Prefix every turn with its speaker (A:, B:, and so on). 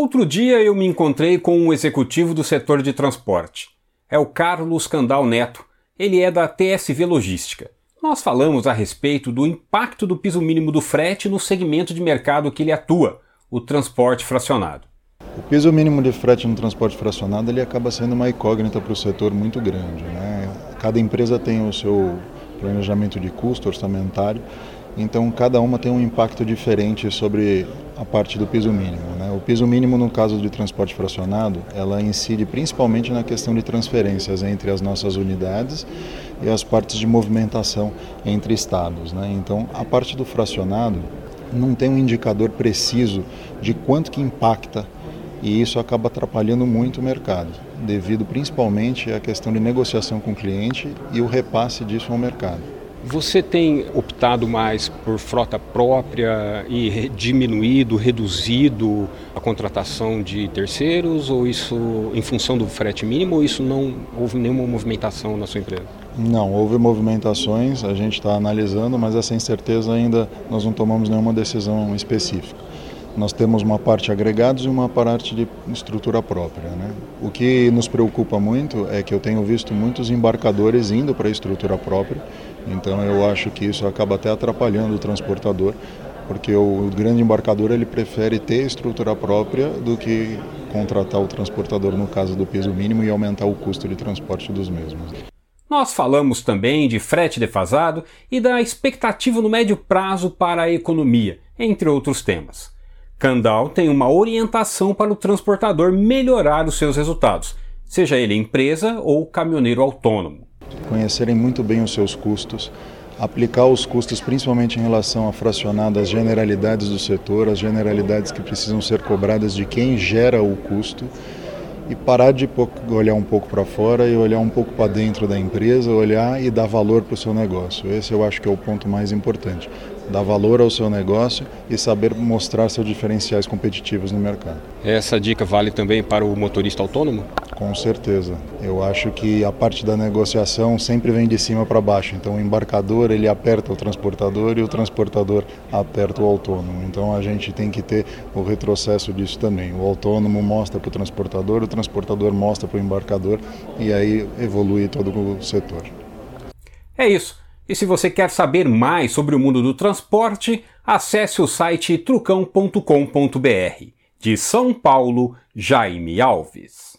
A: Outro dia eu me encontrei com um executivo do setor de transporte. É o Carlos Candal Neto. Ele é da TSV Logística. Nós falamos a respeito do impacto do piso mínimo do frete no segmento de mercado que ele atua, o transporte fracionado.
B: O piso mínimo de frete no transporte fracionado ele acaba sendo uma incógnita para o setor muito grande. Né? Cada empresa tem o seu planejamento de custo orçamentário então, cada uma tem um impacto diferente sobre a parte do piso mínimo. O piso mínimo, no caso de transporte fracionado, ela incide principalmente na questão de transferências entre as nossas unidades e as partes de movimentação entre estados. Né? Então, a parte do fracionado não tem um indicador preciso de quanto que impacta e isso acaba atrapalhando muito o mercado, devido principalmente à questão de negociação com o cliente e o repasse disso ao mercado.
A: Você tem optado mais por frota própria e diminuído, reduzido a contratação de terceiros ou isso em função do frete mínimo ou isso não houve nenhuma movimentação na sua empresa?
B: Não, houve movimentações, a gente está analisando, mas essa incerteza ainda nós não tomamos nenhuma decisão específica. Nós temos uma parte agregados e uma parte de estrutura própria. Né? O que nos preocupa muito é que eu tenho visto muitos embarcadores indo para a estrutura própria então eu acho que isso acaba até atrapalhando o transportador, porque o grande embarcador ele prefere ter estrutura própria do que contratar o transportador no caso do piso mínimo e aumentar o custo de transporte dos mesmos.
A: Nós falamos também de frete defasado e da expectativa no médio prazo para a economia, entre outros temas. Candal tem uma orientação para o transportador melhorar os seus resultados, seja ele empresa ou caminhoneiro autônomo
B: conhecerem muito bem os seus custos, aplicar os custos principalmente em relação a fracionar as generalidades do setor, as generalidades que precisam ser cobradas de quem gera o custo e parar de olhar um pouco para fora e olhar um pouco para dentro da empresa, olhar e dar valor para o seu negócio. Esse eu acho que é o ponto mais importante. Dar valor ao seu negócio e saber mostrar seus diferenciais competitivos no mercado.
A: Essa dica vale também para o motorista autônomo?
B: Com certeza. Eu acho que a parte da negociação sempre vem de cima para baixo. Então o embarcador ele aperta o transportador e o transportador aperta o autônomo. Então a gente tem que ter o retrocesso disso também. O autônomo mostra para o transportador, o transportador mostra para o embarcador e aí evolui todo o setor.
A: É isso. E se você quer saber mais sobre o mundo do transporte, acesse o site trucão.com.br. De São Paulo, Jaime Alves.